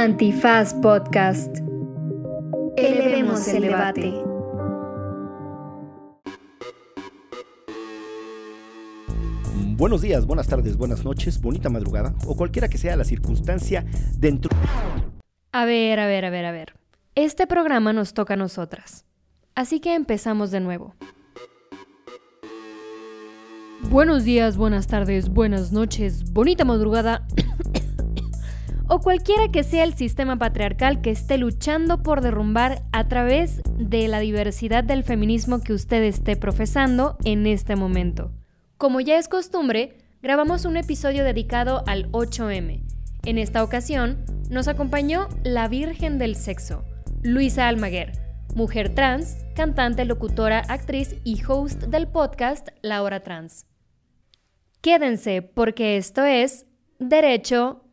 Antifaz Podcast. Elevemos el debate. Buenos días, buenas tardes, buenas noches, bonita madrugada o cualquiera que sea la circunstancia dentro. A ver, a ver, a ver, a ver. Este programa nos toca a nosotras. Así que empezamos de nuevo. Buenos días, buenas tardes, buenas noches, bonita madrugada o cualquiera que sea el sistema patriarcal que esté luchando por derrumbar a través de la diversidad del feminismo que usted esté profesando en este momento. Como ya es costumbre, grabamos un episodio dedicado al 8M. En esta ocasión, nos acompañó la Virgen del Sexo, Luisa Almaguer, mujer trans, cantante, locutora, actriz y host del podcast La Hora Trans. Quédense porque esto es Derecho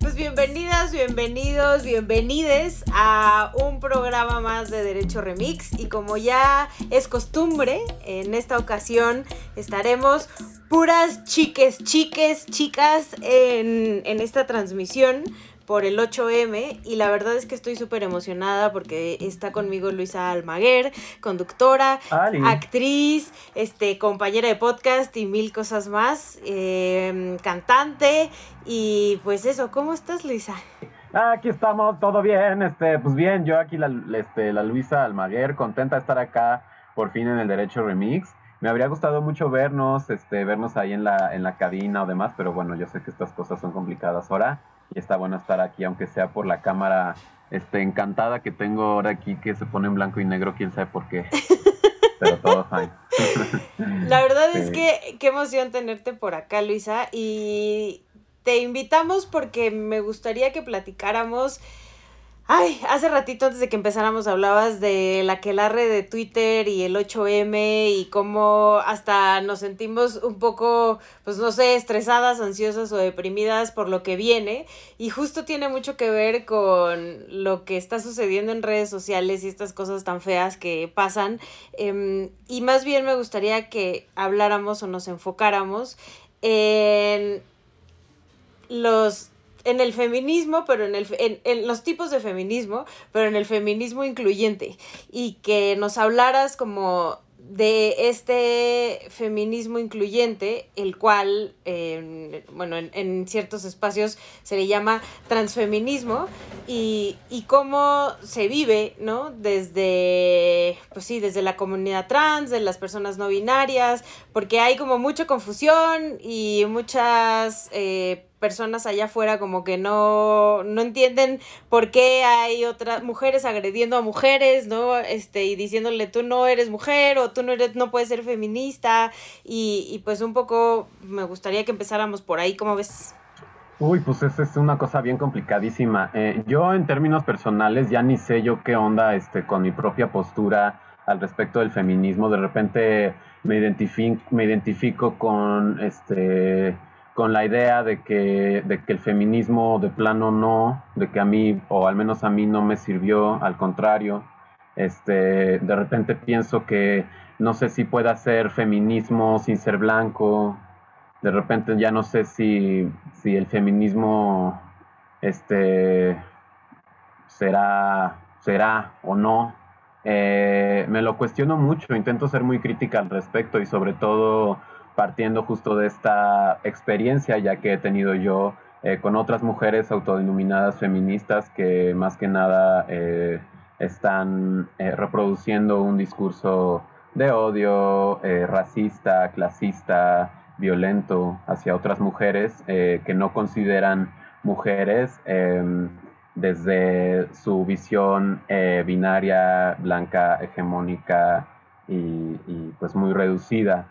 Pues bienvenidas, bienvenidos, bienvenides a un programa más de Derecho Remix. Y como ya es costumbre, en esta ocasión estaremos puras chiques, chiques, chicas en, en esta transmisión por el 8M y la verdad es que estoy súper emocionada porque está conmigo Luisa Almaguer, conductora, actriz, este, compañera de podcast y mil cosas más, eh, cantante y pues eso, ¿cómo estás Luisa? Aquí estamos, todo bien, este, pues bien, yo aquí la, este, la Luisa Almaguer, contenta de estar acá por fin en el Derecho Remix. Me habría gustado mucho vernos, este, vernos ahí en la, en la cabina o demás, pero bueno, yo sé que estas cosas son complicadas ahora y está bueno estar aquí, aunque sea por la cámara este, encantada que tengo ahora aquí que se pone en blanco y negro, quién sabe por qué. Pero todo fine. La verdad es que qué emoción tenerte por acá, Luisa, y te invitamos porque me gustaría que platicáramos Ay, hace ratito antes de que empezáramos hablabas de la quelarre de Twitter y el 8M y cómo hasta nos sentimos un poco, pues no sé, estresadas, ansiosas o deprimidas por lo que viene. Y justo tiene mucho que ver con lo que está sucediendo en redes sociales y estas cosas tan feas que pasan. Em, y más bien me gustaría que habláramos o nos enfocáramos en los en el feminismo, pero en, el, en, en, los tipos de feminismo, pero en el feminismo incluyente. Y que nos hablaras como de este feminismo incluyente, el cual, bueno, en, ciertos espacios se le llama transfeminismo, y, y, cómo se vive, ¿no? Desde, pues sí, desde la comunidad trans, de las personas no binarias, porque hay como mucha confusión y muchas... Eh, personas allá afuera como que no, no entienden por qué hay otras mujeres agrediendo a mujeres, ¿no? Este, y diciéndole tú no eres mujer o tú no eres, no puedes ser feminista. Y, y pues un poco me gustaría que empezáramos por ahí, ¿cómo ves? Uy, pues esa es una cosa bien complicadísima. Eh, yo en términos personales ya ni sé yo qué onda este, con mi propia postura al respecto del feminismo. De repente me identifico, me identifico con este con la idea de que, de que el feminismo de plano no, de que a mí, o al menos a mí no me sirvió, al contrario, este, de repente pienso que no sé si pueda ser feminismo sin ser blanco, de repente ya no sé si, si el feminismo este, será, será o no. Eh, me lo cuestiono mucho, intento ser muy crítica al respecto y sobre todo partiendo justo de esta experiencia ya que he tenido yo eh, con otras mujeres autodenominadas feministas que más que nada eh, están eh, reproduciendo un discurso de odio racista, clasista, violento hacia otras mujeres que no consideran mujeres em, desde su visión binaria, blanca, hegemónica y, y pues muy reducida.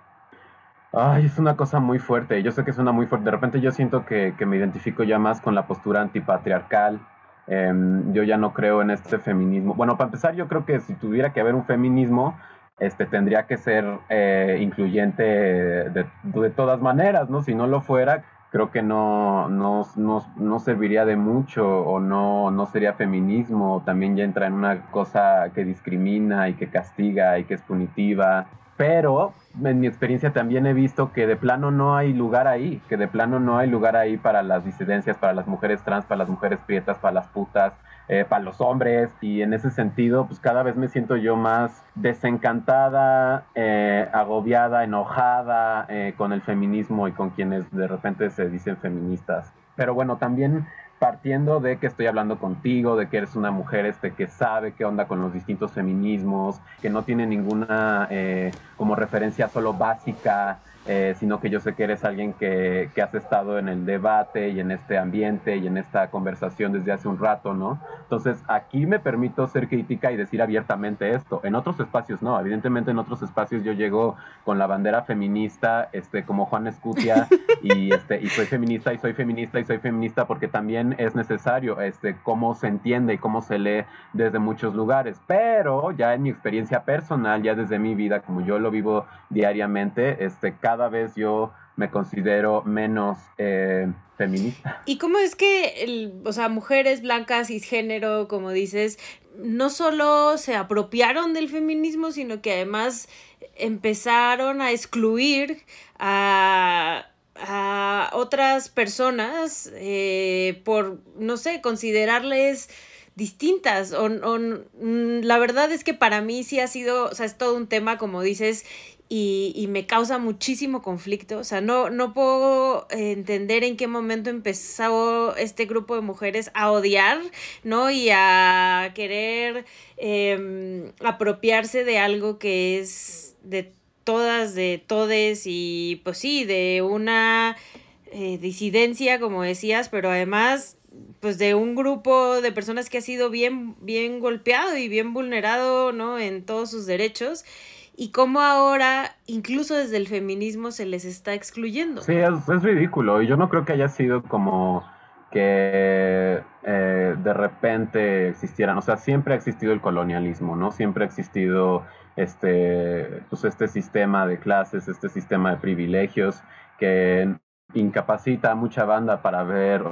Ay, es una cosa muy fuerte. Yo sé que suena muy fuerte. De repente yo siento que, me identifico ya más con la postura antipatriarcal. Em, yo ya no creo en este feminismo. Bueno, para empezar, yo creo que si tuviera que haber un feminismo, este tendría que ser eh, incluyente de, de, todas maneras, ¿no? Si no lo fuera, creo que no, no, no, no, serviría de mucho o no, no sería feminismo, también ya entra en una cosa que discrimina y que castiga y que es punitiva. Pero en mi experiencia también he visto que de plano no hay lugar ahí, que de plano no hay lugar ahí para las disidencias, para las mujeres trans, para las mujeres prietas, para las putas, eh, para los hombres y en ese sentido pues cada vez me siento yo más desencantada, eh, agobiada, enojada eh, con el feminismo y con quienes de repente se dicen feministas. Pero bueno, también partiendo de que estoy hablando contigo, de que eres una mujer este, que sabe qué onda con los distintos feminismos, que no tiene ninguna como referencia solo básica eh, sino que yo sé que eres alguien que, que, has estado en el debate y en este ambiente y en esta conversación desde hace un rato, ¿no? Entonces, aquí me permito ser crítica y decir abiertamente esto. En otros espacios no, evidentemente en otros espacios yo llego con la bandera feminista, este, como Juan Escutia, y, este, y soy feminista y soy feminista y soy feminista porque también es necesario este, cómo se entiende y cómo se lee desde muchos lugares. Pero ya en mi experiencia personal, ya desde mi vida, como yo lo vivo diariamente, este, cada cada vez yo me considero menos eh, feminista. ¿Y cómo es que, o sea, mujeres blancas, cisgénero, como dices, no solo se apropiaron del feminismo, sino que además empezaron a excluir a, otras personas eh, por, no sé, considerarles distintas. O, o, mm, la verdad es que para mí sí ha sido, o sea, es todo un tema, como dices, y, y, me causa muchísimo conflicto. O sea, no, no puedo entender en qué momento empezó este grupo de mujeres a odiar, ¿no? Y a querer em, apropiarse de algo que es de todas, de todes y pues sí, de una eh, disidencia, como decías, pero además pues de un grupo de personas que ha sido bien, bien golpeado y bien vulnerado, ¿no? En todos sus derechos y cómo ahora, incluso desde el feminismo, se les está excluyendo. Sí, es, ridículo. Y yo no creo que haya sido como que eh, de repente existieran, o sea, siempre ha existido el colonialismo, ¿no? Siempre ha existido este, pues este sistema de clases, este sistema de privilegios que incapacita a mucha banda para ver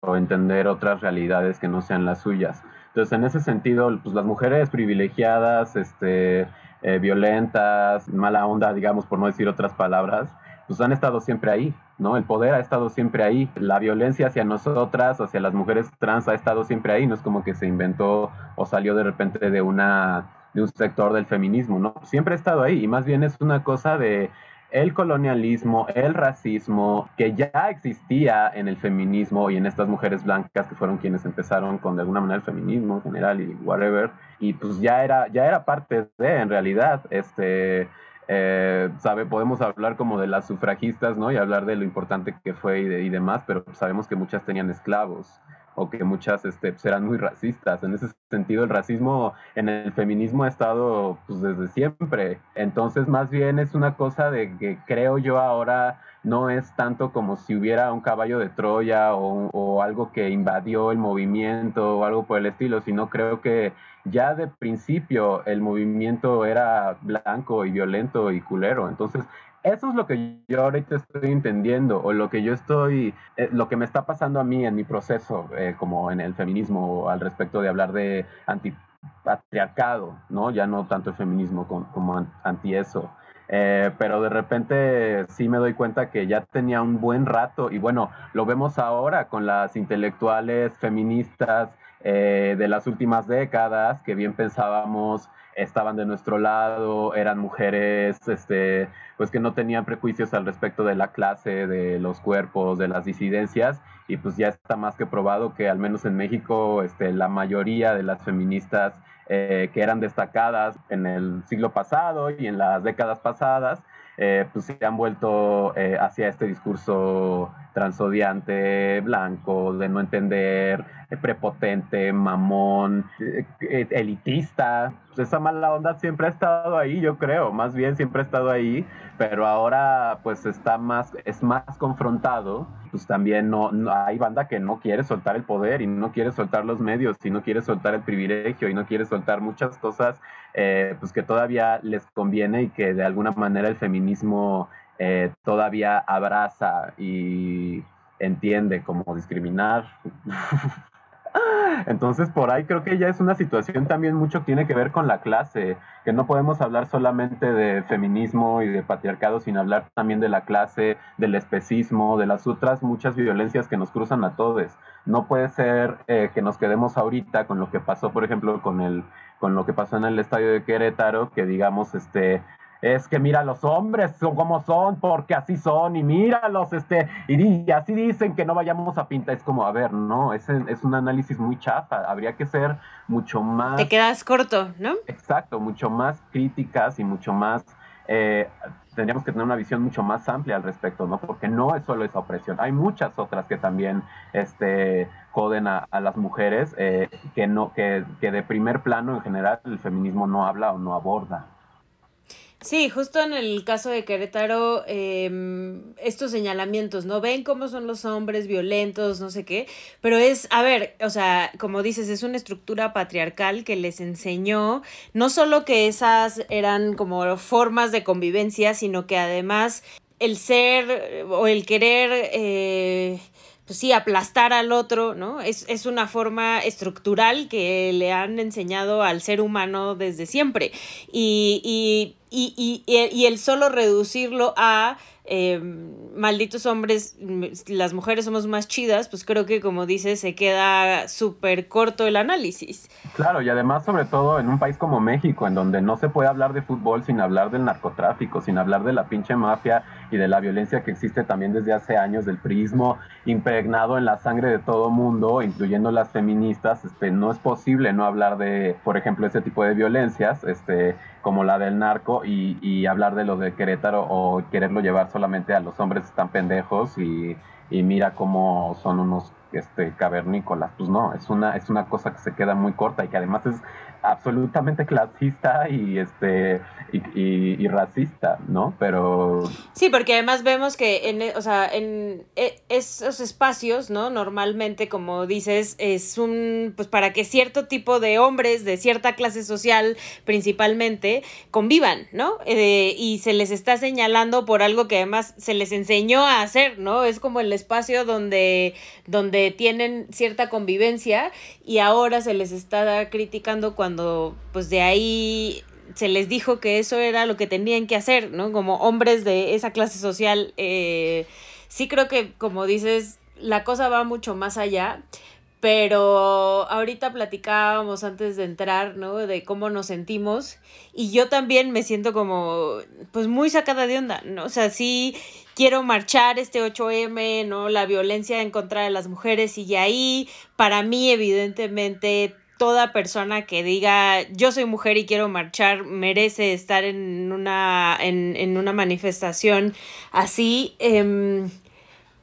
o entender otras realidades que no sean las suyas. Entonces, en ese sentido, pues las mujeres privilegiadas, este, eh, violentas, mala onda, digamos, por no decir otras palabras, pues han estado siempre ahí, ¿no? El poder ha estado siempre ahí, la violencia hacia nosotras, hacia las mujeres trans ha estado siempre ahí, no es como que se inventó o salió de repente de una de un sector del feminismo, ¿no? Siempre ha estado ahí y más bien es una cosa de el colonialismo, el racismo, que ya existía en el feminismo y en estas mujeres blancas que fueron quienes empezaron con de alguna manera el feminismo en general y whatever, y pues ya era, ya era parte de, en realidad, este, eh, sabe, podemos hablar como de las sufragistas, ¿no? Y hablar de lo importante que fue y, y demás, pero sabemos que muchas tenían esclavos o que muchas este, eran muy racistas. En ese sentido, el racismo en el feminismo ha estado pues, desde siempre. Entonces, más bien es una cosa de que creo yo ahora no es tanto como si hubiera un caballo de Troya o, o algo que invadió el movimiento o algo por el estilo, sino creo que ya de principio el movimiento era blanco y violento y culero. Entonces, eso es lo que yo ahorita estoy entendiendo o lo que yo estoy, eh, lo que me está pasando a mí en mi proceso, eh, como en el feminismo, al respecto de hablar de antipatriarcado, ¿no? Ya no tanto el feminismo como, anti eso. Eh, pero de repente sí me doy cuenta que ya tenía un buen rato y bueno, lo vemos ahora con las intelectuales feministas de las últimas décadas que bien pensábamos estaban de nuestro lado, eran mujeres este, pues que no tenían prejuicios al respecto de la clase, de los cuerpos, de las disidencias, y pues ya está más que probado que al menos en México este, la mayoría de las feministas eh, que eran destacadas en el siglo pasado y en las décadas pasadas, eh, pues se han vuelto eh, hacia este discurso transodiante, blanco, de no entender, prepotente, mamón, elitista. Pues esa mala onda siempre ha estado ahí, yo creo, más bien siempre ha estado ahí, pero ahora pues está más, es más confrontado, pues también no, hay banda que no quiere soltar el poder y no quiere soltar los medios y no quiere soltar el privilegio y no quiere soltar muchas cosas eh, pues que todavía les conviene y que de alguna manera el feminismo eh, todavía abraza y entiende como discriminar. Entonces, por ahí creo que ya es una situación también mucho que tiene que ver con la clase, que no podemos hablar solamente de feminismo y de patriarcado, sin hablar también de la clase, del especismo, de las otras muchas violencias que nos cruzan a todos. No puede ser eh, que nos quedemos ahorita con lo que pasó, por ejemplo, con el con lo que pasó en el estadio de Querétaro, que digamos, este, es que mira los hombres son como son porque así son y míralos este y, así dicen que no vayamos a pintar. Es como a ver no es, es un análisis muy chafa. Habría que ser mucho más te quedas corto no exacto mucho más críticas y mucho más eh, tendríamos que tener una visión mucho más amplia al respecto no porque no es solo esa opresión. Hay muchas otras que también este joden a, las mujeres eh, que no que, que de primer plano en general el feminismo no habla o no aborda Sí, justo en el caso de Querétaro, em, estos señalamientos, ¿no? Ven cómo son los hombres violentos, no sé qué, pero es, a ver, o sea, como dices, es una estructura patriarcal que les enseñó no solo que esas eran como formas de convivencia, sino que además el ser o el querer... Eh, pues sí, aplastar al otro, ¿no? Es, es, una forma estructural que le han enseñado al ser humano desde siempre. Y, y, y, y el solo reducirlo a eh, malditos hombres, las mujeres somos más chidas, pues creo que como dices, se queda súper corto el análisis. Claro, y además sobre todo en un país como México, en donde no se puede hablar de fútbol sin hablar del narcotráfico, sin hablar de la pinche mafia y de la violencia que existe también desde hace años, del prismo impregnado en la sangre de todo mundo, incluyendo las feministas, este, no es posible no hablar de, por ejemplo, ese tipo de violencias, este, como la del narco, y, y hablar de lo de Querétaro o quererlo llevar solamente a los hombres están pendejos y, mira cómo son unos este cavernícolas. Pues no, es una, es una cosa que se queda muy corta y que además es absolutamente clasista y este y, racista, ¿no? Pero sí, porque además vemos que en, o sea, en e, esos espacios, ¿no? Normalmente, como dices, es un pues para que cierto tipo de hombres de cierta clase social, principalmente, convivan, ¿no? Eh, y se les está señalando por algo que además se les enseñó a hacer, ¿no? Es como el espacio donde donde tienen cierta convivencia y ahora se les está criticando cuando cuando pues de ahí se les dijo que eso era lo que tenían que hacer, ¿no? Como hombres de esa clase social, eh, sí creo que, como dices, la cosa va mucho más allá, pero ahorita platicábamos antes de entrar, ¿no? De cómo nos sentimos y yo también me siento como, pues muy sacada de onda, ¿no? O sea, sí quiero marchar este 8M, ¿no? La violencia en contra de las mujeres sigue ahí. Para mí, evidentemente, toda persona que diga yo soy mujer y quiero marchar merece estar en una, en, en una manifestación así. Eh,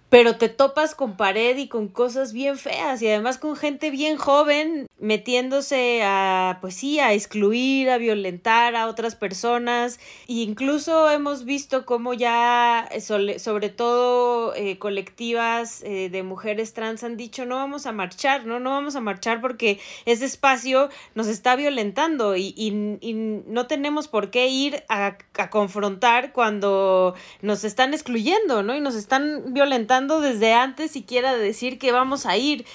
pero te topas con pared y con cosas bien feas y además con gente bien joven metiéndose a, pues sí, a excluir, a violentar a otras personas. E incluso hemos visto cómo ya, eh, sobre todo eh, colectivas eh, de mujeres trans han dicho no vamos a marchar, no, no vamos a marchar porque ese espacio nos está violentando y, no tenemos por qué ir a, a confrontar cuando nos están excluyendo, ¿no? Y nos están violentando desde antes siquiera de decir que vamos a ir.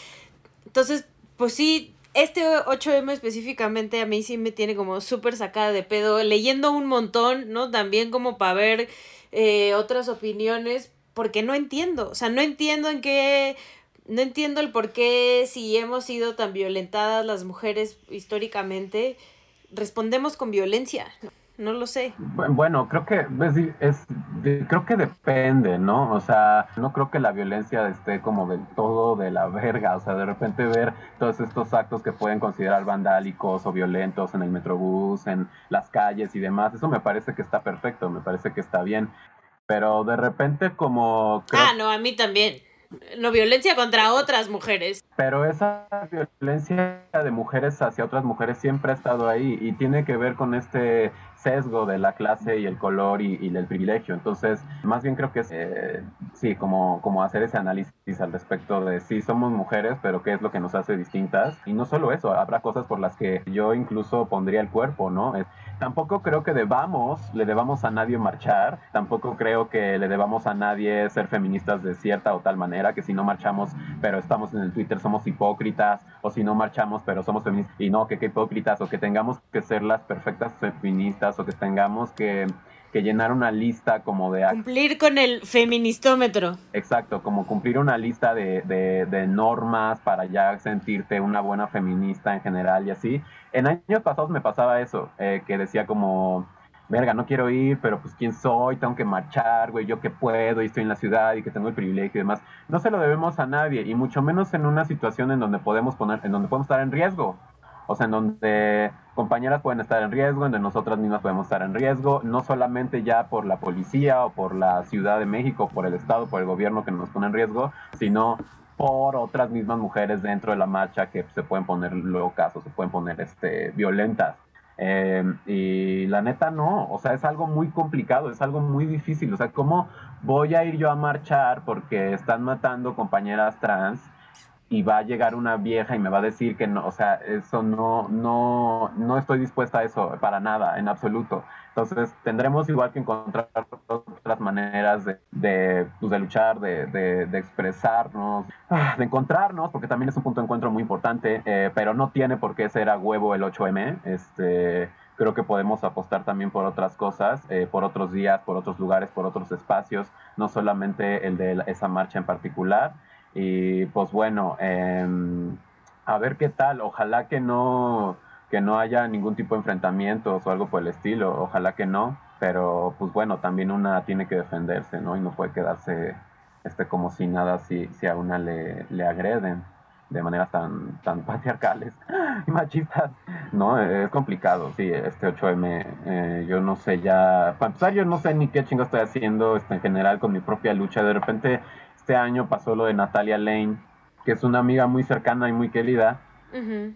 Entonces, pues sí, este 8M específicamente a mí sí me tiene como súper sacada de pedo, leyendo un montón, ¿no? También como para ver eh, otras opiniones, porque no entiendo, o sea, no entiendo en qué, no entiendo el por qué si hemos sido tan violentadas las mujeres históricamente, respondemos con violencia. ¿No? lo sé. Bueno, creo que es, creo que depende, ¿no? O sea, no creo que la violencia esté como del todo de la verga, o sea, de repente ver todos estos actos que pueden considerar vandálicos o violentos en el metrobús, en las calles y demás, eso me parece que está perfecto, me parece que está bien, pero de repente como Ah, no, a mí también. No violencia contra otras mujeres. pero esa violencia de mujeres hacia otras mujeres siempre ha estado ahí y tiene que ver con este sesgo de la clase y el color y, y el privilegio. Entonces, más bien creo que es, eh, sí, como, como hacer ese análisis al respecto de si somos mujeres, pero qué es lo que nos hace distintas. Y no solo eso, habrá cosas por las que yo incluso pondría el cuerpo, ¿no? Tampoco creo que debamos, le debamos a nadie marchar, tampoco creo que le debamos a nadie ser feministas de cierta o tal manera, que si no marchamos pero estamos en el Twitter somos hipócritas, o si no marchamos pero somos feministas, y no, que qué hipócritas, o que tengamos que ser las perfectas feministas, o que tengamos que que llenar una lista como de... Cumplir con el feministómetro. Exacto, como cumplir una lista de, de, normas para ya sentirte una buena feminista en general y así. En años pasados me pasaba eso, eh, que decía como, verga, no quiero ir, pero pues quién soy, tengo que marchar, güey, yo que puedo y estoy en la ciudad y que tengo el privilegio y demás. No se lo debemos a nadie y mucho menos en una situación en donde podemos poner, en donde podemos estar en riesgo. O sea, en donde compañeras pueden estar en riesgo, en donde nosotras mismas podemos estar en riesgo, no solamente ya por la policía o por la Ciudad de México, por el Estado, por el gobierno que nos pone en riesgo, sino por otras mismas mujeres dentro de la marcha que se pueden poner luego casos, se pueden poner este, violentas. Em, y la neta no, o sea, es algo muy complicado, es algo muy difícil. O sea, ¿cómo voy a ir yo a marchar porque están matando compañeras trans y va a llegar una vieja y me va a decir que no, o sea, eso no, no, no estoy dispuesta a eso para nada, en absoluto. Entonces tendremos igual que encontrar otras maneras de, de, pues, de luchar, de, de, expresarnos, ah, de encontrarnos, porque también es un punto de encuentro muy importante, eh, pero no tiene por qué ser a huevo el 8M. Este, creo que podemos apostar también por otras cosas, eh, por otros días, por otros lugares, por otros espacios, no solamente el de esa marcha en particular. Y pues bueno, em, a ver qué tal. Ojalá que no, que no haya ningún tipo de enfrentamientos o algo por el estilo. Ojalá que no. Pero pues bueno, también una tiene que defenderse, ¿no? Y no puede quedarse este, como si nada si, si a una le, le agreden de maneras tan, tan patriarcales y machistas, ¿no? Es complicado, sí, este 8M, eh, yo no sé ya, para empezar yo no sé ni qué chingo estoy haciendo este, en general con mi propia lucha, de repente este año pasó lo de Natalia Lane, que es una amiga muy cercana y muy querida.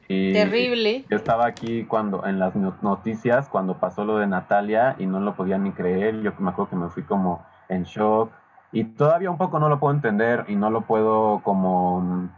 y Terrible. Yo estaba aquí cuando en las noticias cuando pasó lo de Natalia y no lo podía ni creer. Yo me acuerdo que me fui como en shock y todavía un poco no lo puedo entender y no lo puedo como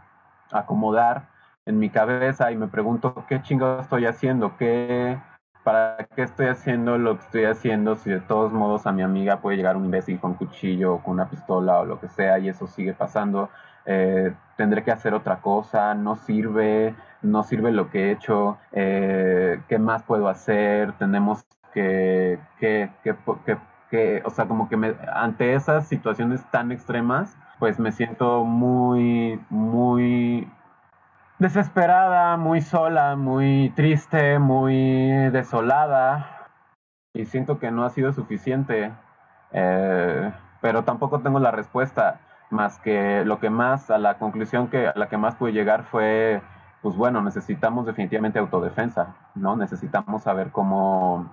acomodar en mi cabeza y me pregunto qué chingo estoy haciendo, qué, ¿para qué estoy haciendo lo que estoy haciendo si de todos modos a mi amiga puede llegar un imbécil con cuchillo o con una pistola o lo que sea y eso sigue pasando? Eh, tendré que hacer otra cosa, no sirve, no sirve lo que he hecho, eh, ¿qué más puedo hacer? Tenemos que, que, que, que, o sea, como que me, ante esas situaciones tan extremas, pues me siento muy desesperada, muy sola, muy triste, muy desolada. Y siento que no ha sido suficiente, eh, pero tampoco tengo la respuesta más que lo que más a la conclusión que a la que más pude llegar fue pues bueno necesitamos definitivamente autodefensa no necesitamos saber cómo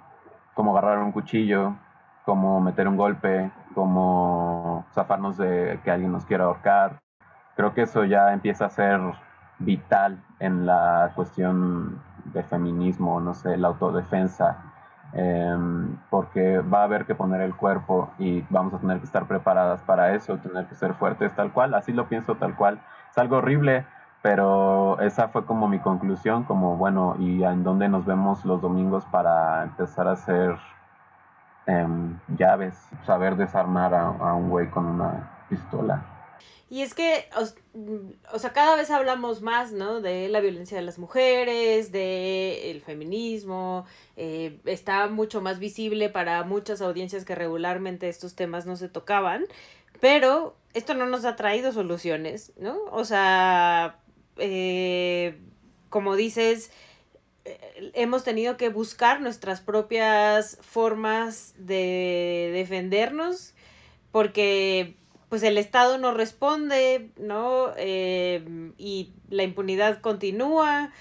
cómo agarrar un cuchillo cómo meter un golpe cómo zafarnos de que alguien nos quiera ahorcar. Creo que eso ya empieza a ser vital en la cuestión de feminismo, no sé, la autodefensa, em, porque va a haber que poner el cuerpo y vamos a tener que estar preparadas para eso, tener que ser fuertes tal cual, así lo pienso tal cual. Es algo horrible, pero esa fue como mi conclusión, como bueno, y en dónde nos vemos los domingos para empezar a hacer em, llaves, saber desarmar a un güey con una pistola. Y es que, o, sea, cada vez hablamos más, ¿no? De la violencia de las mujeres, de el feminismo, eh, está mucho más visible para muchas audiencias que regularmente estos temas no se tocaban, pero esto no nos ha traído soluciones, ¿no? O sea, eh, como dices, eh, hemos tenido que buscar nuestras propias formas de defendernos porque pues el Estado no responde, ¿no? Eh, y la impunidad continúa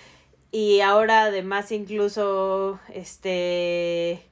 y ahora además incluso este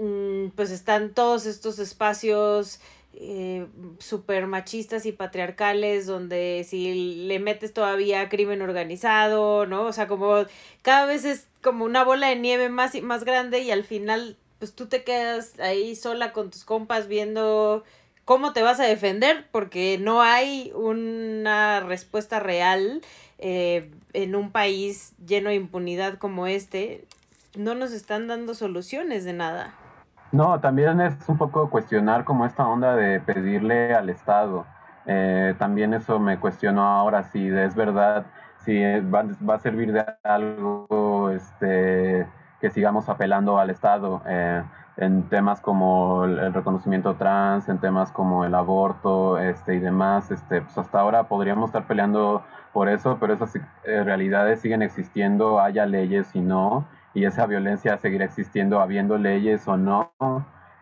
mm, pues están todos estos espacios eh, super machistas y patriarcales, donde si le metes todavía crimen organizado, ¿no? O sea, como cada vez es como una bola de nieve más y más grande y al final, pues tú te quedas ahí sola con tus compas viendo cómo te vas a defender, porque no hay una respuesta real eh, en un país lleno de impunidad como este. No nos están dando soluciones de nada. No, también es un poco cuestionar como esta onda de pedirle al Estado. Eh, también eso me cuestionó ahora si es verdad, si va, va, a servir de algo este, que sigamos apelando al Estado eh, en temas como el, reconocimiento trans, en temas como el aborto este, y demás. Este, pues hasta ahora podríamos estar peleando por eso, pero esas eh, realidades siguen existiendo, haya leyes y no y esa violencia seguirá existiendo habiendo leyes o no.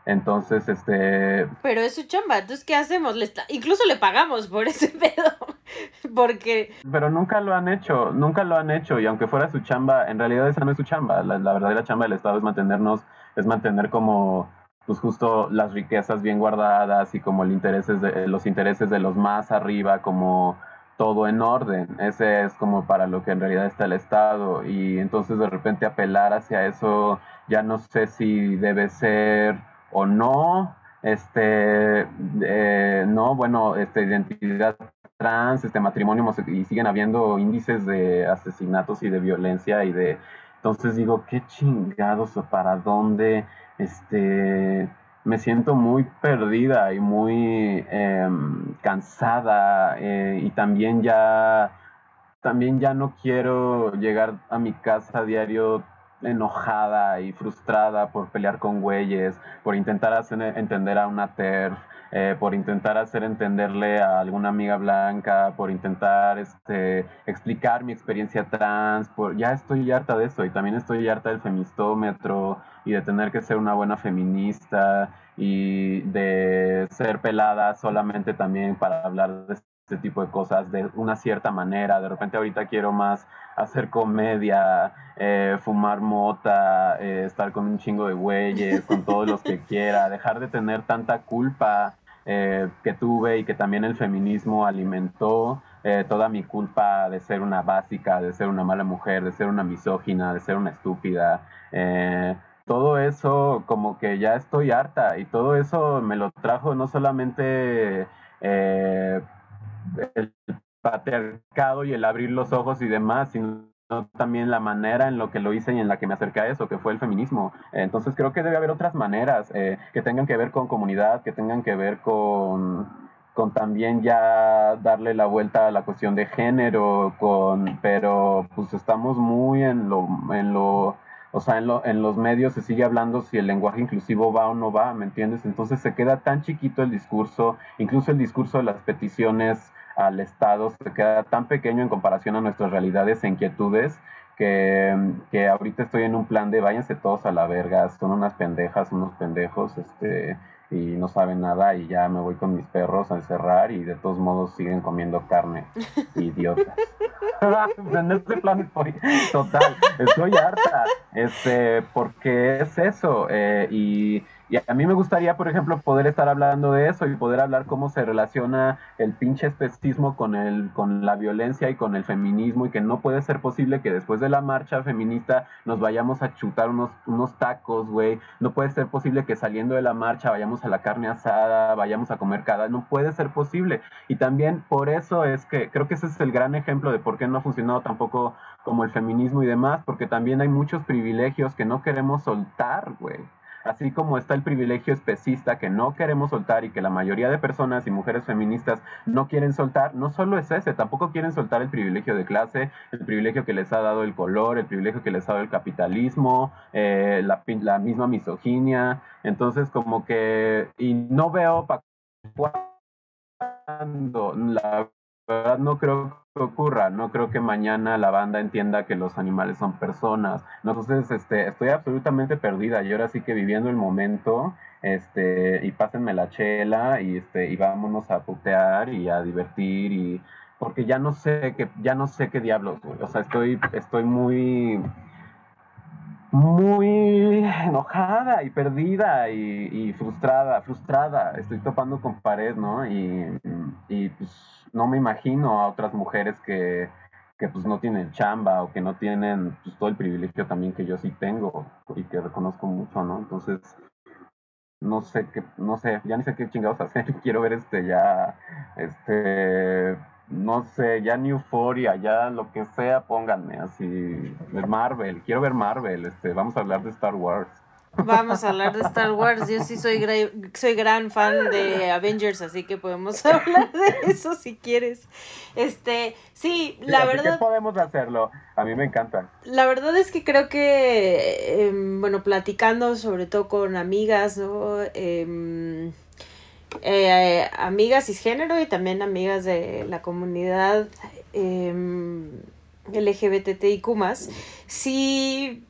Entonces, este... Pero es su chamba, entonces, ¿qué hacemos? Le Incluso le pagamos por ese pedo, porque... Pero nunca lo han hecho, nunca lo han hecho, y aunque fuera su chamba, en realidad esa no es su chamba, la, la verdadera chamba del Estado es mantenernos, es mantener como, pues justo las riquezas bien guardadas y como el intereses de, los intereses de los más arriba, como todo en orden. Ese es como para lo que en realidad está el Estado. Y entonces de repente apelar hacia eso, ya no sé si debe ser o no. Este, eh, no, bueno, este, identidad trans, este matrimonio y siguen habiendo índices de asesinatos y de violencia y de entonces digo, qué chingados o para dónde este me siento muy perdida y muy em, cansada eh, y también ya también ya no quiero llegar a mi casa a diario enojada y frustrada por pelear con güeyes, por intentar hacer entender a una TERF, eh, por intentar hacer entenderle a alguna amiga blanca, por intentar este, explicar mi experiencia trans, por, ya estoy harta de eso y también estoy harta del femistómetro y de tener que ser una buena feminista y de ser pelada solamente también para hablar de este tipo de cosas de una cierta manera. De repente ahorita quiero más hacer comedia, eh, fumar mota, eh, estar con un chingo de güeyes, con todos los que quiera, dejar de tener tanta culpa eh, que tuve y que también el feminismo alimentó eh, toda mi culpa de ser una básica, de ser una mala mujer, de ser una misógina, de ser una estúpida. Eh, todo eso como que ya estoy harta y todo eso me lo trajo no solamente el patriarcado y el abrir los ojos y demás, sino también la manera en lo que lo hice y en la que me acerqué a eso, que fue el feminismo. Entonces creo que debe haber otras maneras eh, que tengan que ver con comunidad, que tengan que ver con, con también ya darle la vuelta a la cuestión de género, con, pero pues estamos muy en lo, en lo o sea, en, lo, en los medios se sigue hablando si el lenguaje inclusivo va o no va, ¿me entiendes? Entonces se queda tan chiquito el discurso, incluso el discurso de las peticiones al Estado se queda tan pequeño en comparación a nuestras realidades e inquietudes que, que ahorita estoy en un plan de váyanse todos a la verga, son unas pendejas, unos pendejos, este, y no saben nada y ya me voy con mis perros a encerrar y de todos modos siguen comiendo carne, idiotas. en este plan estoy total, estoy harta, este, porque es eso, eh, y y a mí me gustaría, por ejemplo, poder estar hablando de eso y poder hablar cómo se relaciona el pinche especismo con, el, con la violencia y con el feminismo y que no puede ser posible que después de la marcha feminista nos vayamos a chutar unos, unos tacos, güey. No puede ser posible que saliendo de la marcha vayamos a la carne asada, vayamos a comer cada... No puede ser posible. Y también por eso es que creo que ese es el gran ejemplo de por qué no ha funcionado tampoco como el feminismo y demás, porque también hay muchos privilegios que no queremos soltar, güey así como está el privilegio especista que no queremos soltar y que la mayoría de personas y mujeres feministas no quieren soltar, no solo es ese, tampoco quieren soltar el privilegio de clase, el privilegio que les ha dado el color, el privilegio que les ha dado el capitalismo, eh, la, la, misma misoginia. Entonces, como que, y no veo para cuando la no creo que ocurra, no creo que mañana la banda entienda que los animales son personas. Entonces, este, estoy absolutamente perdida y ahora sí que viviendo el momento, este, y pásenme la chela y este, y vámonos a putear y a divertir y porque ya no sé qué, ya no sé qué diablos, O sea, estoy, estoy muy muy enojada y perdida y, frustrada, frustrada. Estoy topando con pared, ¿no? Y, y pues no me imagino a otras mujeres que, que pues no tienen chamba o que no tienen pues, todo el privilegio también que yo sí tengo y que reconozco mucho, ¿no? Entonces, no sé qué, no sé, ya ni sé qué chingados hacer. Quiero ver este ya, este no sé, ya ni Euphoria, ya lo que sea, pónganme así, Marvel, quiero ver Marvel, este, vamos a hablar de Star Wars. Vamos a hablar de Star Wars. Yo sí soy, soy gran fan de Avengers, así que podemos hablar de eso si quieres. Este, sí, la verdad. ¿Qué podemos hacerlo? A mí me encanta. La verdad es que creo que, em, bueno, platicando sobre todo con amigas, ¿no? Eh, eh, amigas cisgénero y también amigas de la comunidad eh, LGBTIQ sí,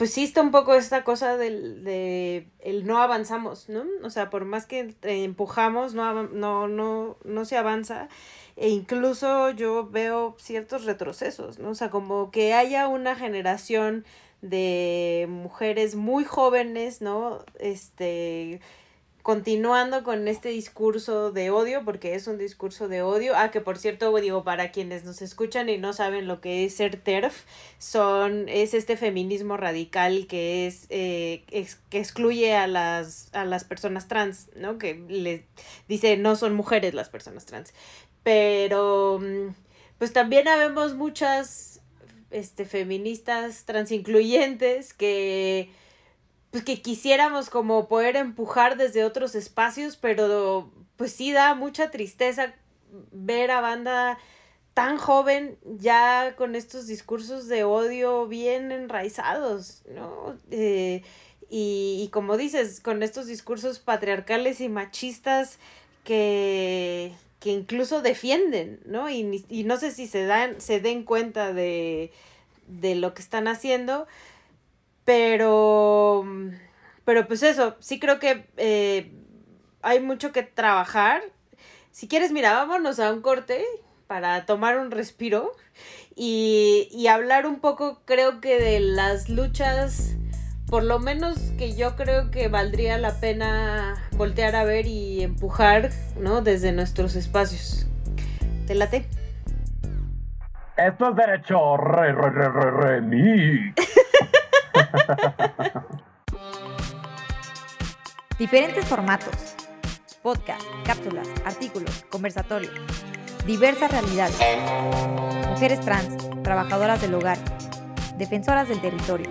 pues sí está un poco esta cosa del de el no avanzamos, ¿no? O sea, por más que empujamos, no, no, no, no se avanza. E incluso yo veo ciertos retrocesos, ¿no? O sea, como que haya una generación de mujeres muy jóvenes, ¿no? Este, continuando con este discurso de odio, porque es un discurso de odio. Ah, que por cierto, digo, para quienes nos escuchan y no saben lo que es ser TERF, son, es este feminismo radical que es, eh, que excluye a las, a las personas trans, ¿no? Que les dice no son mujeres las personas trans. Pero, mm, pues también habemos muchas este, feministas transincluyentes que pues que quisiéramos como poder empujar desde otros espacios, pero pues sí da mucha tristeza ver a banda tan joven ya con estos discursos de odio bien enraizados, ¿no? Eh, y, y, como dices, con estos discursos patriarcales y machistas que, que incluso defienden, ¿no? Y, y no sé si se, dan, se den cuenta de, de lo que están haciendo, pero, pero pues eso, sí creo que eh, hay mucho que trabajar. Si quieres, mira, vámonos a un corte para tomar un respiro y, y hablar un poco, creo que de las luchas, por lo menos que yo creo que valdría la pena voltear a ver y empujar, ¿no? Desde nuestros espacios. ¿Te late? Esto es derecho, re, re, re, re, re, mi. Diferentes formatos. Podcast, cápsulas, artículos, conversatorios. Diversas realidades. Mujeres trans, trabajadoras del hogar, defensoras del territorio.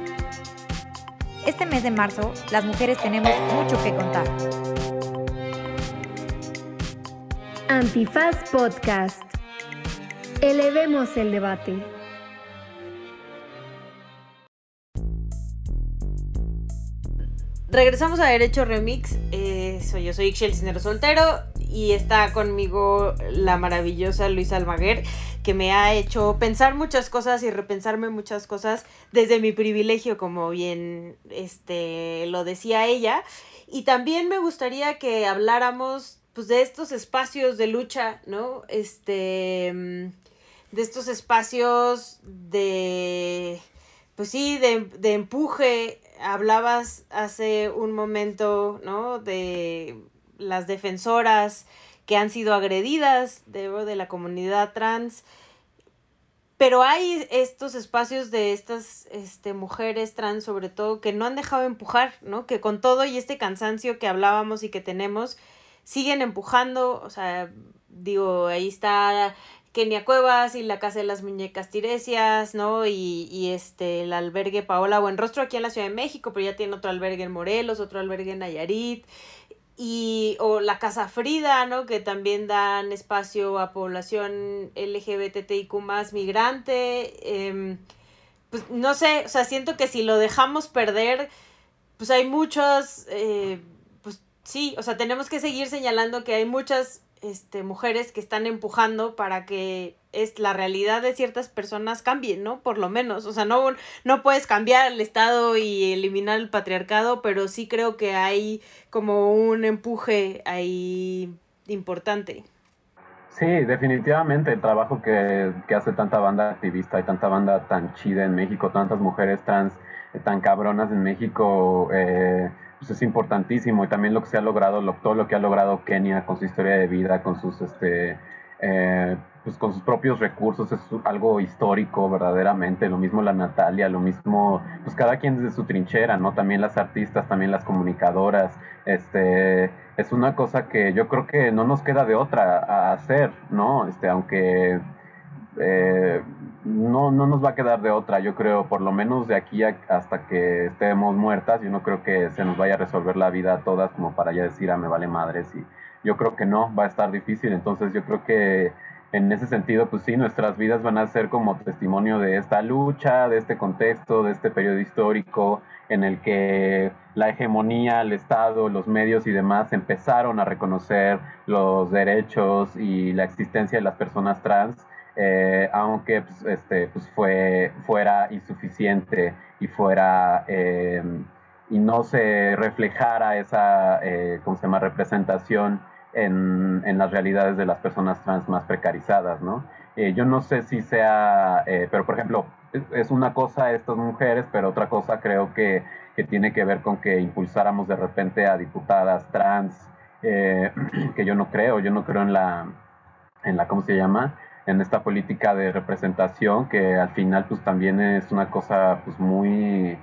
Este mes de marzo, las mujeres tenemos mucho que contar. Antifaz Podcast. Elevemos el debate. Regresamos a Derecho Remix. Eh, soy yo, soy Ixchel Cisnero Soltero y está conmigo la maravillosa Luisa Almaguer, que me ha hecho pensar muchas cosas y repensarme muchas cosas desde mi privilegio, como bien este, lo decía ella. Y también me gustaría que habláramos pues, de estos espacios de lucha, ¿no? Este, de estos espacios de, pues sí, de, de empuje hablabas hace un momento, ¿no? De las defensoras que han sido agredidas de, de la comunidad trans. Pero hay estos espacios de estas este, mujeres trans, sobre todo, que no han dejado empujar, ¿no? Que con todo y este cansancio que hablábamos y que tenemos, siguen empujando. O sea, digo, ahí está Kenia Cuevas y la Casa de las Muñecas Tiresias, ¿no? Y, y este, el albergue Paola Buenrostro aquí en la Ciudad de México, pero ya tiene otro albergue en Morelos, otro albergue en Nayarit, y, o la Casa Frida, ¿no? Que también dan espacio a población LGBTIQ migrante. Em, pues no sé, o sea, siento que si lo dejamos perder, pues hay muchos, eh, pues sí, o sea, tenemos que seguir señalando que hay muchas este, mujeres que están empujando para que es la realidad de ciertas personas cambie, ¿no? Por lo menos, o sea, no, no puedes cambiar el Estado y eliminar el patriarcado, pero sí creo que hay como un empuje ahí importante. Sí, definitivamente el trabajo que, hace tanta banda activista y tanta banda tan chida en México, tantas mujeres trans eh, tan cabronas en México, eh, pues es importantísimo y también lo que se ha logrado, todo lo que ha logrado Kenia con su historia de vida, con sus este eh, pues con sus propios recursos, es algo histórico verdaderamente, lo mismo la Natalia, lo mismo, pues cada quien desde su trinchera, ¿no? También las artistas, también las comunicadoras, este, es una cosa que yo creo que no nos queda de otra a hacer, ¿no? Este, aunque eh, no, no nos va a quedar de otra, yo creo, por lo menos de aquí hasta que estemos muertas, yo no creo que se nos vaya a resolver la vida a todas como para ya decir, ah, me vale madres y yo creo que no, va a estar difícil, entonces yo creo que en ese sentido, pues sí, nuestras vidas van a ser como testimonio de esta lucha, de este contexto, de este periodo histórico en el que la hegemonía, el Estado, los medios y demás empezaron a reconocer los derechos y la existencia de las personas trans, eh, aunque pues, este, pues fue, fuera insuficiente y fuera... Eh, y no se reflejara esa, eh, ¿cómo se llama?, representación en, en, las realidades de las personas trans más precarizadas, ¿no? Eh, yo no sé si sea, eh, pero por ejemplo, es una cosa estas mujeres, pero otra cosa creo que, que tiene que ver con que impulsáramos de repente a diputadas trans, eh, que yo no creo, yo no creo en la, en la, ¿cómo se llama? En esta política de representación que al final pues también es una cosa pues muy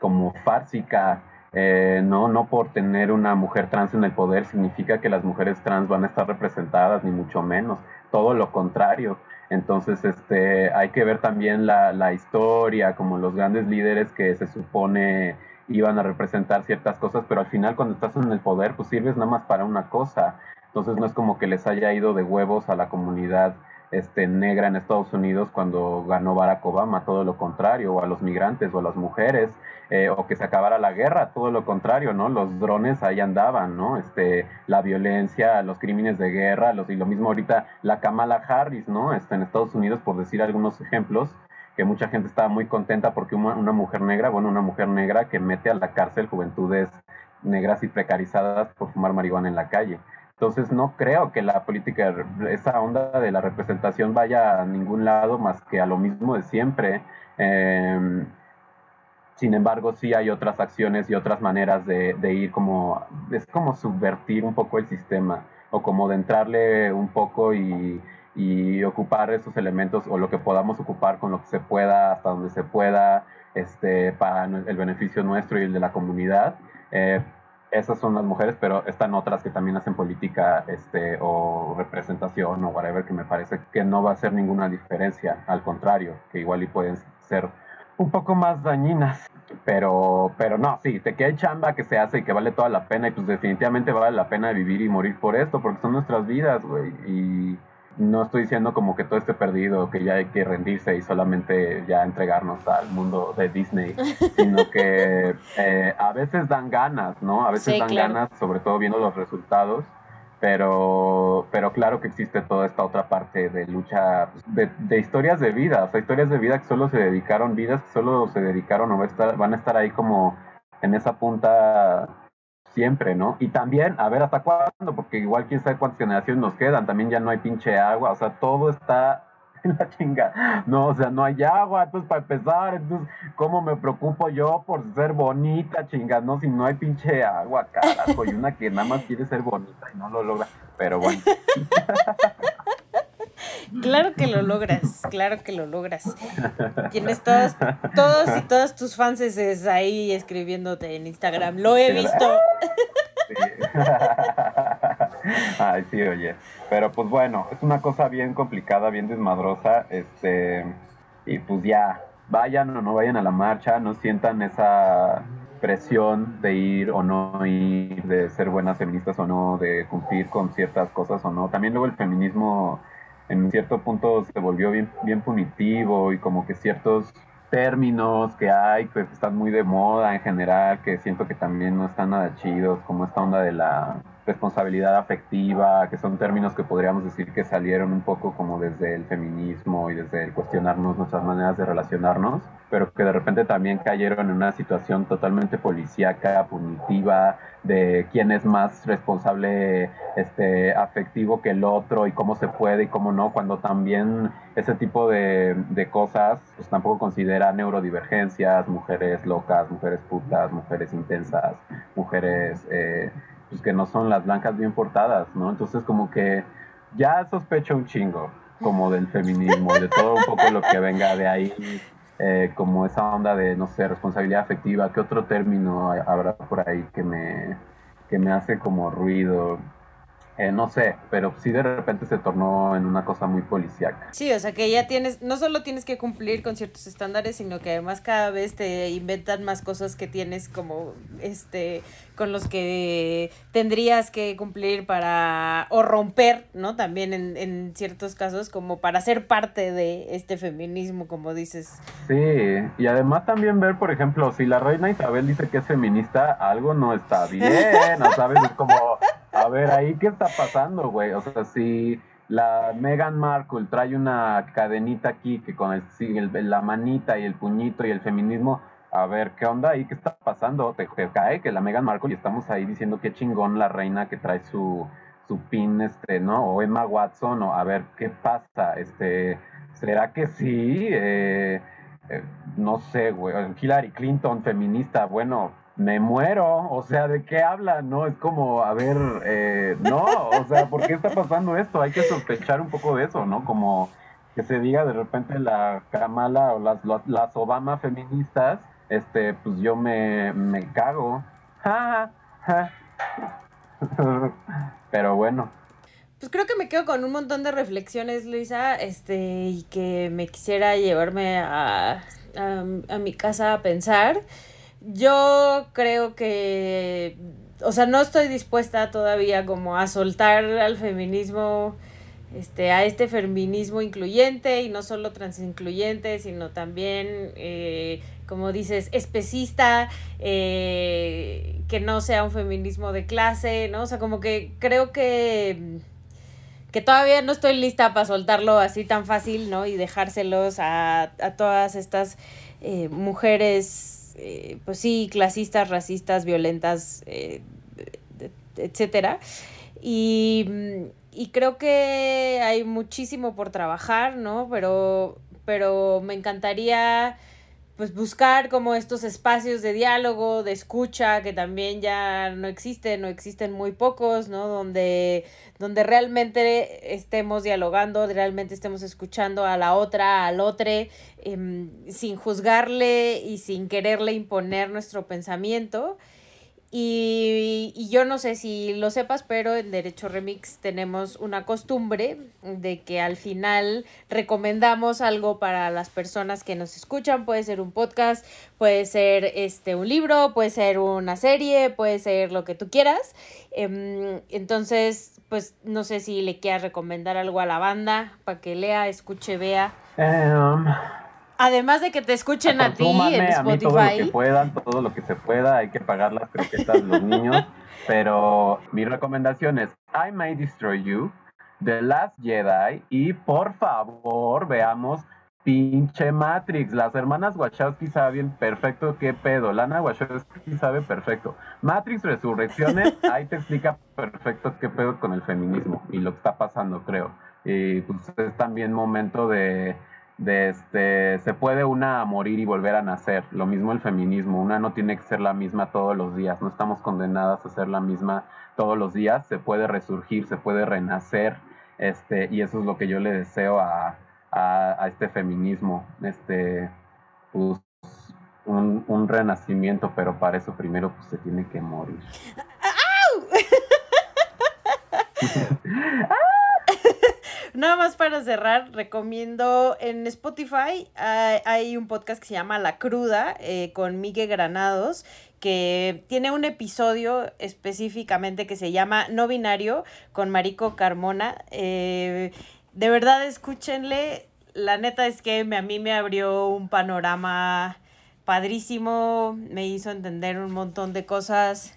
como fársica, eh, no, no por tener una mujer trans en el poder significa que las mujeres trans van a estar representadas, ni mucho menos, todo lo contrario. Entonces, este, hay que ver también la, la historia, como los grandes líderes que se supone iban a representar ciertas cosas, pero al final cuando estás en el poder, pues sirves nada más para una cosa. Entonces no es como que les haya ido de huevos a la comunidad este, negra en Estados Unidos cuando ganó Barack Obama, todo lo contrario, o a los migrantes o a las mujeres, eh, o que se acabara la guerra, todo lo contrario, ¿no? Los drones ahí andaban, ¿no? Este, la violencia, los crímenes de guerra, los, y lo mismo ahorita la Kamala Harris, ¿no? Este, en Estados Unidos, por decir algunos ejemplos, que mucha gente estaba muy contenta porque una, una mujer negra, bueno, una mujer negra que mete a la cárcel juventudes negras y precarizadas por fumar marihuana en la calle. Entonces no creo que la política, esa onda de la representación vaya a ningún lado más que a lo mismo de siempre. Em, sin embargo, sí hay otras acciones y otras maneras de, ir como, es como subvertir un poco el sistema o como de entrarle un poco y, ocupar esos elementos o lo que podamos ocupar con lo que se pueda, hasta donde se pueda, este, para el beneficio nuestro y el de la comunidad. Eh, esas son las mujeres, pero están otras que también hacen política este, o representación o whatever, que me parece que no va a hacer ninguna diferencia, al contrario, que igual y pueden ser un poco más dañinas. Pero, pero no, sí, te queda chamba que se hace y que vale toda la pena y pues definitivamente vale la pena vivir y morir por esto, porque son nuestras vidas, güey. Y, no estoy diciendo como que todo esté perdido, que ya hay que rendirse y solamente ya entregarnos al mundo de Disney, sino que eh, a veces dan ganas, ¿no? A veces dan ganas, sobre todo viendo los resultados, pero, pero claro que existe toda esta otra parte de lucha, de, de, historias de vida, o sea, historias de vida que solo se dedicaron, vidas que solo se dedicaron o van a estar ahí como en esa punta siempre, ¿no? Y también, a ver hasta cuándo, porque igual quién sabe cuántas generaciones nos quedan, también ya no hay pinche agua, o sea, todo está en la chinga. No, o sea, no hay agua, entonces para empezar, entonces, ¿cómo me preocupo yo por ser bonita, chinga? No, si no hay pinche agua, carajo, y una que nada más quiere ser bonita y no lo logra, pero bueno. Claro que lo logras, claro que lo logras. Tienes todos, todos y todas tus fans ahí escribiéndote en Instagram. Lo he visto. Ay, sí, oye. Pero pues bueno, es una cosa bien complicada, bien desmadrosa. Este, y pues ya, vayan o no vayan a la marcha, no sientan esa presión de ir o no ir, de ser buenas feministas o no, de cumplir con ciertas cosas o no. También luego el feminismo en cierto punto se volvió bien, bien punitivo y como que ciertos términos que hay que están muy de moda en general, que siento que también no están nada chidos, como esta onda de la responsabilidad afectiva, que son términos que podríamos decir que salieron un poco como desde el feminismo y desde el cuestionarnos nuestras maneras de relacionarnos, pero que de repente también cayeron en una situación totalmente policíaca, punitiva, de quién es más responsable este, afectivo que el otro y cómo se puede y cómo no, cuando también ese tipo de, de cosas pues, tampoco considera neurodivergencias, mujeres locas, mujeres putas, mujeres intensas, mujeres... Eh, pues que no son las blancas bien portadas, ¿no? Entonces como que ya sospecho un chingo como del feminismo de todo un poco lo que venga de ahí, eh, como esa onda de, no sé, responsabilidad afectiva, ¿qué otro término habrá por ahí que me, que me hace como ruido? Eh, no sé, pero sí de repente se tornó en una cosa muy policíaca. Sí, o sea que ya tienes, no solo tienes que cumplir con ciertos estándares, sino que además cada vez te inventan más cosas que tienes como, este, con los que tendrías que cumplir para, o romper, ¿no? También en, en ciertos casos, como para ser parte de este feminismo, como dices. Sí, y además también ver, por ejemplo, si la reina Isabel dice que es feminista, algo no está bien, ¿no sabes? Es como a ver, ahí qué está pasando, güey. O sea, si la Meghan Markle trae una cadenita aquí que con el, la manita y el puñito y el feminismo, a ver, ¿qué onda ahí? ¿Qué está pasando? Te, cae que la Meghan Markle y estamos ahí diciendo qué chingón la reina que trae su, su pin, este, ¿no? O Emma Watson, o a ver, ¿qué pasa? Este, ¿será que sí? Eh, eh, no sé, güey. Hillary Clinton, feminista, bueno, me muero, o sea, ¿de qué habla? No, es como, a ver, eh, no, o sea, ¿por qué está pasando esto? Hay que sospechar un poco de eso, ¿no? Como que se diga de repente la Kamala o las, las, Obama feministas, este, pues yo me, me cago. Pero bueno. Pues creo que me quedo con un montón de reflexiones, Luisa, este, y que me quisiera llevarme a, a, a mi casa a pensar. Yo creo que, o sea, no estoy dispuesta todavía como a soltar al feminismo, este, a este feminismo incluyente y no solo transincluyente, sino también, eh, como dices, especista, eh, que no sea un feminismo de clase, ¿no? O sea, como que creo que que todavía no estoy lista para soltarlo así tan fácil, ¿no? Y dejárselos a, a todas estas eh, mujeres eh, pues sí, clasistas, racistas, violentas, eh, etcétera. Y, y, creo que hay muchísimo por trabajar, ¿no? Pero, pero me encantaría pues buscar como estos espacios de diálogo, de escucha, que también ya no existen, o existen muy pocos, ¿no? Donde, donde realmente estemos dialogando, realmente estemos escuchando a la otra, al otro, em, sin juzgarle y sin quererle imponer nuestro pensamiento. Y, y, yo no sé si lo sepas, pero en Derecho Remix tenemos una costumbre de que al final recomendamos algo para las personas que nos escuchan. Puede ser un podcast, puede ser este un libro, puede ser una serie, puede ser lo que tú quieras. Em, entonces, pues no sé si le quieras recomendar algo a la banda para que lea, escuche, vea. Em, Además de que te escuchen a ti en Spotify. A mí todo lo que puedan, todo lo que se pueda, hay que pagar las croquetas los niños. Pero mi recomendación es I May Destroy You, The Last Jedi y por favor veamos pinche Matrix. Las hermanas Wachowski saben perfecto qué pedo. Lana Wachowski sabe perfecto. Matrix Resurrecciones, ahí te explica perfecto qué pedo con el feminismo y lo que está pasando, creo. Y pues es también momento de de este, se puede una morir y volver a nacer. Lo mismo el feminismo, una no tiene que ser la misma todos los días, no estamos condenadas a ser la misma todos los días, se puede resurgir, se puede renacer, este, y eso es lo que yo le deseo a, a, este feminismo, este, pues, un, un, renacimiento, pero para eso primero pues, se tiene que morir. Nada más para cerrar, recomiendo en Spotify hay, un podcast que se llama La Cruda eh, con Miguel Granados que tiene un episodio específicamente que se llama No Binario con Marico Carmona. Eh, de verdad escúchenle, la neta es que a mí me abrió un panorama padrísimo, me hizo entender un montón de cosas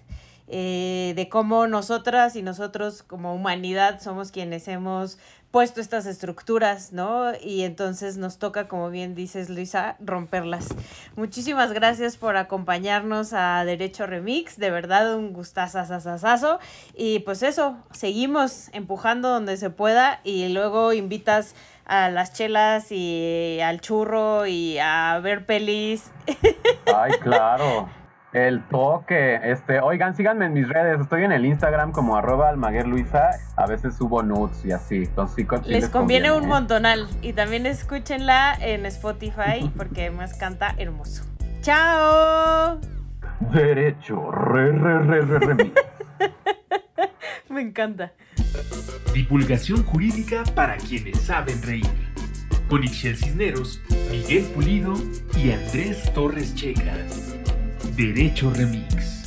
eh, de cómo nosotras y nosotros como humanidad somos quienes hemos puesto estas estructuras, ¿no? Y entonces nos toca, como bien dices, Luisa, romperlas. Muchísimas gracias por acompañarnos a Derecho Remix, de verdad un gustazazazazo. Y pues eso, seguimos empujando donde se pueda y luego invitas a las chelas y al churro y a ver pelis. Ay, claro. El toque, este, oigan, síganme en mis redes, estoy en el Instagram como arroba almaguerluisa, a veces subo nudes y así, entonces sí, les, conviene, un montonal y también escúchenla en Spotify porque además canta hermoso. ¡Chao! Derecho, re, re, re, re, re. Me encanta. Divulgación jurídica para quienes saben reír. Con Ixel Cisneros, Miguel Pulido y Andrés Torres Checa. Derecho Remix.